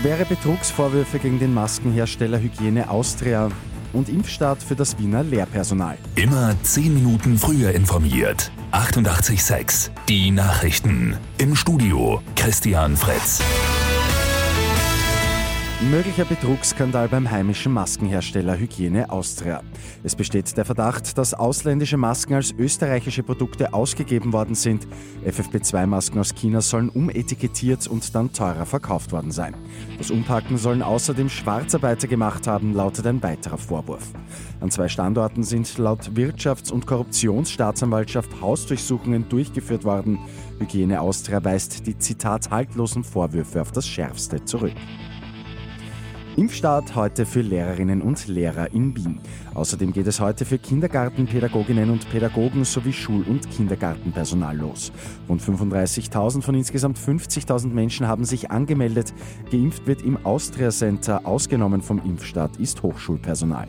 Schwere Betrugsvorwürfe gegen den Maskenhersteller Hygiene Austria und Impfstart für das Wiener Lehrpersonal. Immer 10 Minuten früher informiert. 88.6 Die Nachrichten. Im Studio Christian Fritz. Möglicher Betrugsskandal beim heimischen Maskenhersteller Hygiene Austria. Es besteht der Verdacht, dass ausländische Masken als österreichische Produkte ausgegeben worden sind. FFP2-Masken aus China sollen umetikettiert und dann teurer verkauft worden sein. Das Umpacken sollen außerdem Schwarzarbeiter gemacht haben, lautet ein weiterer Vorwurf. An zwei Standorten sind laut Wirtschafts- und Korruptionsstaatsanwaltschaft Hausdurchsuchungen durchgeführt worden. Hygiene Austria weist die Zitat haltlosen Vorwürfe auf das Schärfste zurück. Impfstart heute für Lehrerinnen und Lehrer in Wien. Außerdem geht es heute für Kindergartenpädagoginnen und Pädagogen sowie Schul- und Kindergartenpersonal los. Rund 35.000 von insgesamt 50.000 Menschen haben sich angemeldet. Geimpft wird im Austria Center, ausgenommen vom Impfstart ist Hochschulpersonal.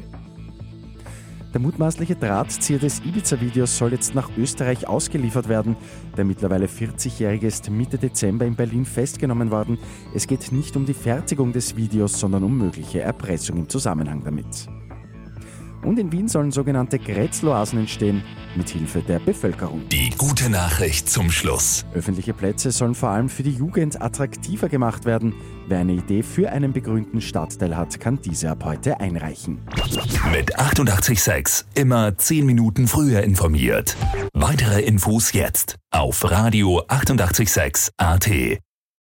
Der mutmaßliche Drahtzieher des Ibiza-Videos soll jetzt nach Österreich ausgeliefert werden. Der mittlerweile 40-Jährige ist Mitte Dezember in Berlin festgenommen worden. Es geht nicht um die Fertigung des Videos, sondern um mögliche Erpressung im Zusammenhang damit. Und in Wien sollen sogenannte Grätzloasen entstehen, mit Hilfe der Bevölkerung. Die gute Nachricht zum Schluss. Öffentliche Plätze sollen vor allem für die Jugend attraktiver gemacht werden. Wer eine Idee für einen begrünten Stadtteil hat, kann diese ab heute einreichen. Mit 886 immer 10 Minuten früher informiert. Weitere Infos jetzt auf Radio 886 AT.